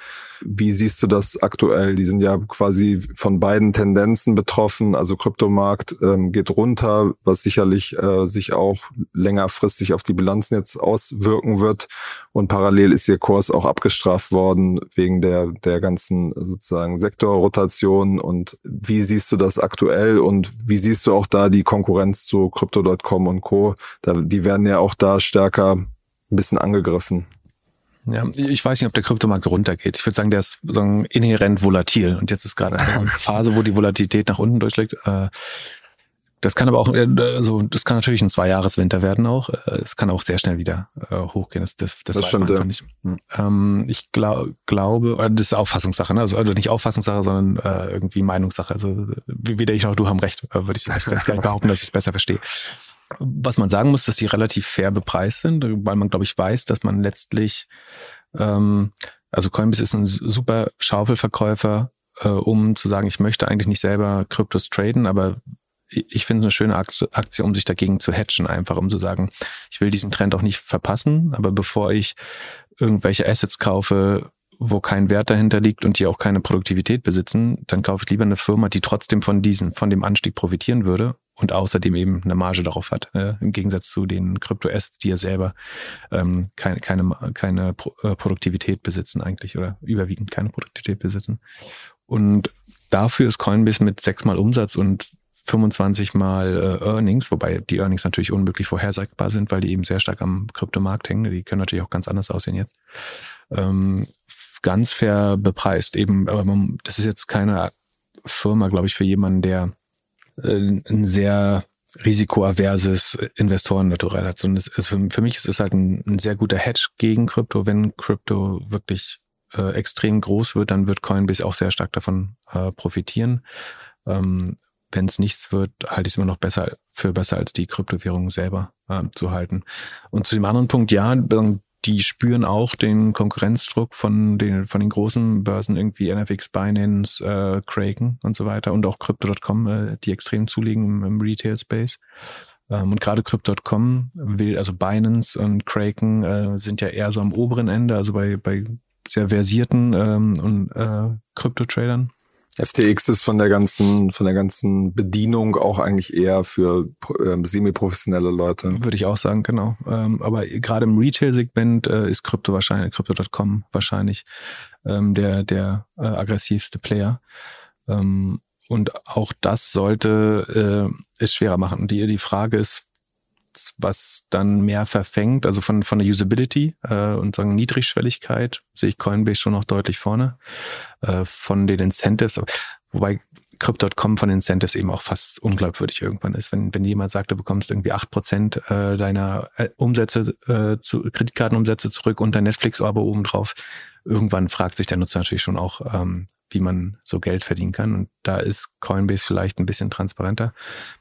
Wie siehst du das aktuell? Die sind ja quasi von beiden Tendenzen betroffen. Also Kryptomarkt ähm, geht runter, was sicherlich äh, sich auch längerfristig auf die Bilanzen jetzt auswirken wird. Und parallel ist ihr Kurs auch abgestraft worden wegen der, der ganzen sozusagen Sektorrotation. Und wie siehst du das aktuell und wie siehst du auch da die Konkurrenz zu Crypto.com und Co.? Da, die werden ja auch da stärker ein bisschen angegriffen. Ja, ich weiß nicht, ob der Kryptomarkt runtergeht. Ich würde sagen, der ist sagen, inhärent volatil. Und jetzt ist gerade eine [laughs] Phase, wo die Volatilität nach unten durchschlägt. Äh, das kann aber auch, also das kann natürlich ein Zweijahreswinter werden auch. Äh, es kann auch sehr schnell wieder hochgehen. Das, das, das, das weiß stimmt, man einfach nicht. Hm. Ich glaub, glaube, das ist Auffassungssache, ne? also nicht Auffassungssache, sondern irgendwie Meinungssache. Also weder ich noch du haben recht, würde ich, ich nicht behaupten, dass ich es besser verstehe. Was man sagen muss, dass sie relativ fair bepreist sind, weil man, glaube ich, weiß, dass man letztlich, ähm, also Coinbase ist ein super Schaufelverkäufer, äh, um zu sagen, ich möchte eigentlich nicht selber Kryptos traden, aber ich finde es eine schöne Aktie, um sich dagegen zu hatchen, einfach um zu sagen, ich will diesen Trend auch nicht verpassen, aber bevor ich irgendwelche Assets kaufe, wo kein Wert dahinter liegt und die auch keine Produktivität besitzen, dann kaufe ich lieber eine Firma, die trotzdem von diesen, von dem Anstieg profitieren würde und außerdem eben eine Marge darauf hat, äh, im Gegensatz zu den Kryptoassets, die ja selber ähm, keine, keine, keine Pro äh, Produktivität besitzen eigentlich oder überwiegend keine Produktivität besitzen. Und dafür ist Coinbase mit sechsmal Umsatz und 25 mal äh, Earnings, wobei die Earnings natürlich unmöglich vorhersagbar sind, weil die eben sehr stark am Kryptomarkt hängen. Die können natürlich auch ganz anders aussehen jetzt. Ähm, ganz fair bepreist. Eben, aber man, das ist jetzt keine Firma, glaube ich, für jemanden, der äh, ein sehr risikoaverses Investoren-Naturell hat. Sondern es, es, für, für mich ist es halt ein, ein, sehr guter Hedge gegen Krypto. Wenn Krypto wirklich äh, extrem groß wird, dann wird Coinbase auch sehr stark davon äh, profitieren. Ähm, wenn es nichts wird, halte ich es immer noch besser für besser als die Kryptowährung selber äh, zu halten. Und zu dem anderen Punkt, ja, die spüren auch den Konkurrenzdruck von den, von den großen Börsen, irgendwie NFX, Binance, äh, Kraken und so weiter und auch Crypto.com, äh, die extrem zulegen im, im Retail-Space. Ähm, und gerade Crypto.com will, also Binance und Kraken äh, sind ja eher so am oberen Ende, also bei, bei sehr versierten ähm, und äh, Krypto-Tradern. FTX ist von der ganzen, von der ganzen Bedienung auch eigentlich eher für ähm, semi-professionelle Leute. Würde ich auch sagen, genau. Ähm, aber gerade im Retail-Segment äh, ist Krypto wahrscheinlich, Crypto.com wahrscheinlich ähm, der, der äh, aggressivste Player. Ähm, und auch das sollte äh, es schwerer machen. Die, die Frage ist, was dann mehr verfängt, also von, von der Usability äh, und sagen Niedrigschwelligkeit sehe ich Coinbase schon noch deutlich vorne. Äh, von den Incentives, wobei Crypto.com von Incentives eben auch fast unglaubwürdig irgendwann ist. Wenn, wenn jemand sagt, du bekommst irgendwie acht Prozent äh, deiner äh, Umsätze, äh, zu, Kreditkartenumsätze zurück und dein Netflix-Abo obendrauf, irgendwann fragt sich der Nutzer natürlich schon auch, ähm, wie man so Geld verdienen kann. Und da ist Coinbase vielleicht ein bisschen transparenter.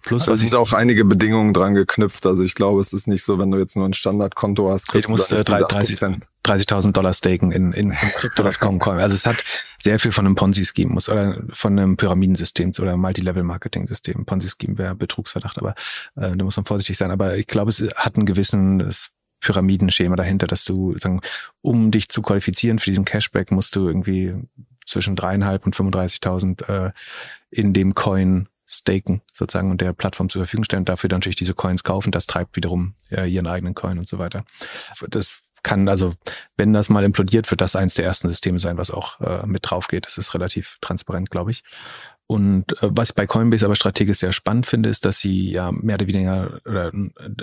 Plus, da sind auch einige Bedingungen dran geknüpft. Also ich glaube, es ist nicht so, wenn du jetzt nur ein Standardkonto hast, kriegst du musst du 30.000 30 Dollar staken in, in, in Crypto.com. Also es hat sehr viel von einem Ponzi-Scheme oder von einem Pyramidensystem oder Multilevel-Marketing-System. Ponzi-Scheme wäre Betrugsverdacht, aber äh, da muss man vorsichtig sein. Aber ich glaube, es hat einen gewissen Pyramidenschema dahinter, dass du, sagen, um dich zu qualifizieren für diesen Cashback, musst du irgendwie zwischen dreieinhalb und 35.000 äh, in dem Coin staken sozusagen und der Plattform zur Verfügung stellen, dafür dann natürlich diese Coins kaufen. Das treibt wiederum äh, ihren eigenen Coin und so weiter. Das kann also, wenn das mal implodiert, wird das eins der ersten Systeme sein, was auch äh, mit drauf geht. Das ist relativ transparent, glaube ich. Und äh, was ich bei Coinbase aber strategisch sehr spannend finde, ist, dass sie ja mehr oder weniger äh,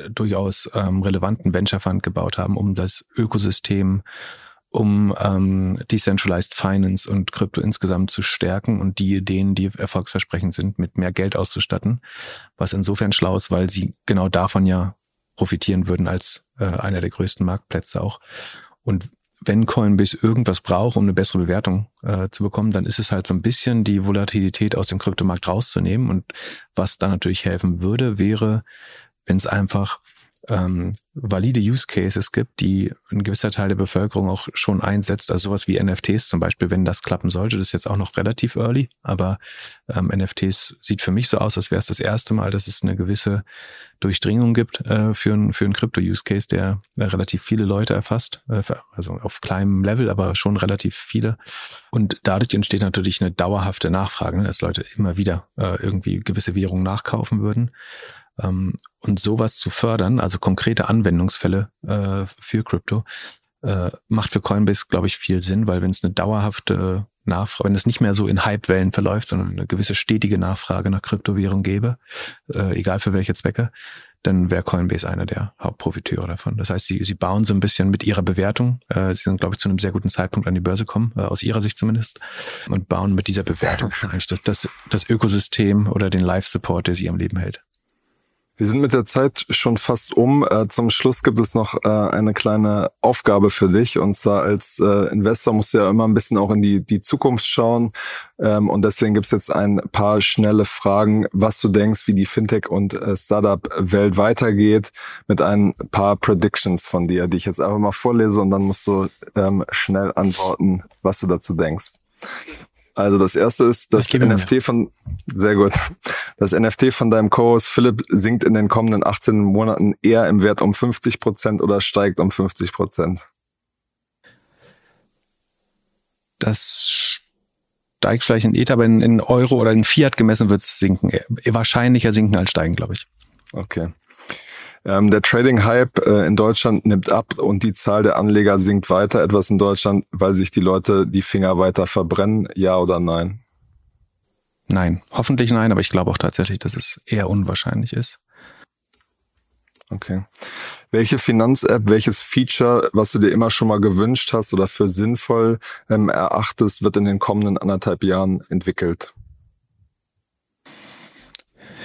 durchaus ähm, relevanten Venture Fund gebaut haben, um das Ökosystem, um ähm, Decentralized Finance und Krypto insgesamt zu stärken und die Ideen, die erfolgsversprechend sind, mit mehr Geld auszustatten. Was insofern schlau ist, weil sie genau davon ja profitieren würden als äh, einer der größten Marktplätze auch. Und wenn Coinbase irgendwas braucht, um eine bessere Bewertung äh, zu bekommen, dann ist es halt so ein bisschen die Volatilität aus dem Kryptomarkt rauszunehmen. Und was da natürlich helfen würde, wäre, wenn es einfach ähm, valide Use Cases gibt, die ein gewisser Teil der Bevölkerung auch schon einsetzt, also sowas wie NFTs zum Beispiel, wenn das klappen sollte, das ist jetzt auch noch relativ early, aber ähm, NFTs sieht für mich so aus, als wäre es das erste Mal, dass es eine gewisse Durchdringung gibt äh, für einen für einen Crypto-Use-Case, der äh, relativ viele Leute erfasst, äh, also auf kleinem Level, aber schon relativ viele. Und dadurch entsteht natürlich eine dauerhafte Nachfrage, ne, dass Leute immer wieder äh, irgendwie gewisse Währungen nachkaufen würden. Ähm, und sowas zu fördern, also konkrete Anwendungsfälle äh, für Krypto, äh, macht für Coinbase, glaube ich, viel Sinn, weil wenn es eine dauerhafte Nachfrage, wenn es nicht mehr so in Hypewellen verläuft, sondern eine gewisse stetige Nachfrage nach Kryptowährung gäbe, äh, egal für welche Zwecke, dann wäre Coinbase einer der Hauptprofiteure davon. Das heißt, sie, sie bauen so ein bisschen mit ihrer Bewertung, äh, sie sind, glaube ich, zu einem sehr guten Zeitpunkt an die Börse kommen, äh, aus ihrer Sicht zumindest, und bauen mit dieser Bewertung eigentlich [laughs] das, das, das Ökosystem oder den Live-Support, der sie am Leben hält. Wir sind mit der Zeit schon fast um. Äh, zum Schluss gibt es noch äh, eine kleine Aufgabe für dich. Und zwar als äh, Investor musst du ja immer ein bisschen auch in die, die Zukunft schauen. Ähm, und deswegen gibt es jetzt ein paar schnelle Fragen, was du denkst, wie die Fintech- und Startup-Welt weitergeht, mit ein paar Predictions von dir, die ich jetzt einfach mal vorlese und dann musst du ähm, schnell antworten, was du dazu denkst. Also das erste ist das NFT von, sehr gut. Das NFT von deinem Co-Host Philipp sinkt in den kommenden 18 Monaten eher im Wert um 50 Prozent oder steigt um 50 Prozent? Das steigt vielleicht in Ether, aber in, in Euro oder in Fiat gemessen wird es sinken. Wahrscheinlicher sinken als steigen, glaube ich. Okay. Ähm, der Trading-Hype äh, in Deutschland nimmt ab und die Zahl der Anleger sinkt weiter etwas in Deutschland, weil sich die Leute die Finger weiter verbrennen. Ja oder nein? Nein, hoffentlich nein, aber ich glaube auch tatsächlich, dass es eher unwahrscheinlich ist. Okay. Welche Finanz-App, welches Feature, was du dir immer schon mal gewünscht hast oder für sinnvoll ähm, erachtest, wird in den kommenden anderthalb Jahren entwickelt?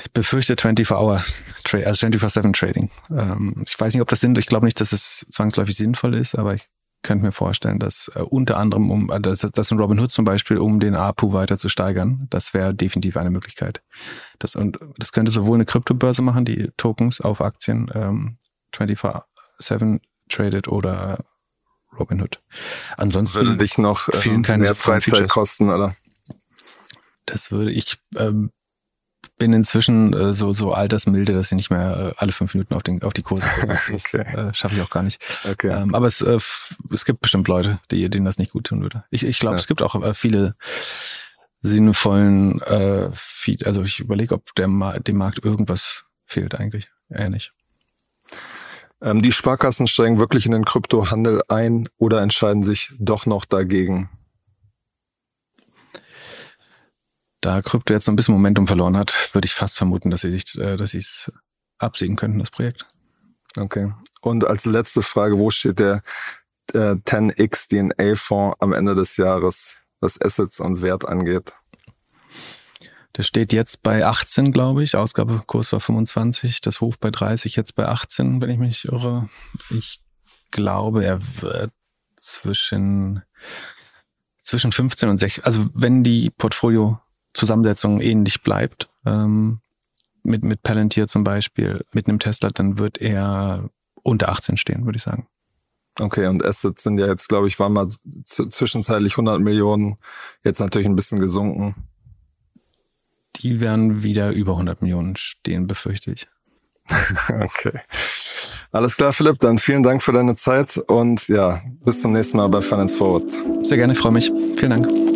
Ich befürchte 24-Hour, also 24-7 Trading. Ähm, ich weiß nicht, ob das Sinn, ich glaube nicht, dass es zwangsläufig sinnvoll ist, aber ich könnte mir vorstellen, dass äh, unter anderem, um äh, das, das in Robinhood zum Beispiel, um den APU weiter zu steigern, das wäre definitiv eine Möglichkeit. Das, und das könnte sowohl eine Kryptobörse machen, die Tokens auf Aktien ähm, 24-7 traded oder Robinhood. Ansonsten würde dich noch äh, mehr Freizeit kosten, oder? Das würde ich ähm, bin inzwischen äh, so so altersmilde, dass ich nicht mehr äh, alle fünf Minuten auf, den, auf die Kurse gucke. Das [laughs] okay. äh, schaffe ich auch gar nicht. Okay. Ähm, aber es, äh, es gibt bestimmt Leute, die, denen das nicht gut tun würde. Ich, ich glaube, ja. es gibt auch äh, viele sinnvollen, äh, Feed, also ich überlege, ob der Ma dem Markt irgendwas fehlt eigentlich. Eher nicht. Ähm, die Sparkassen steigen wirklich in den Kryptohandel ein oder entscheiden sich doch noch dagegen? Da Krypto jetzt so ein bisschen Momentum verloren hat, würde ich fast vermuten, dass sie sich, äh, dass sie es absiegen könnten, das Projekt. Okay. Und als letzte Frage, wo steht der, der 10x DNA-Fonds am Ende des Jahres, was Assets und Wert angeht? Der steht jetzt bei 18, glaube ich. Ausgabekurs war 25, das Hoch bei 30, jetzt bei 18, wenn ich mich nicht irre. Ich glaube, er wird zwischen zwischen 15 und 16, also wenn die Portfolio-Zusammensetzung ähnlich bleibt, ähm, mit, mit Palantir zum Beispiel, mit einem Tesla, dann wird er unter 18 stehen, würde ich sagen. Okay, und Assets sind ja jetzt, glaube ich, waren mal zwischenzeitlich 100 Millionen, jetzt natürlich ein bisschen gesunken. Die werden wieder über 100 Millionen stehen, befürchte ich. [laughs] okay. Alles klar, Philipp, dann vielen Dank für deine Zeit und ja, bis zum nächsten Mal bei Finance Forward. Sehr gerne, freue mich. Vielen Dank.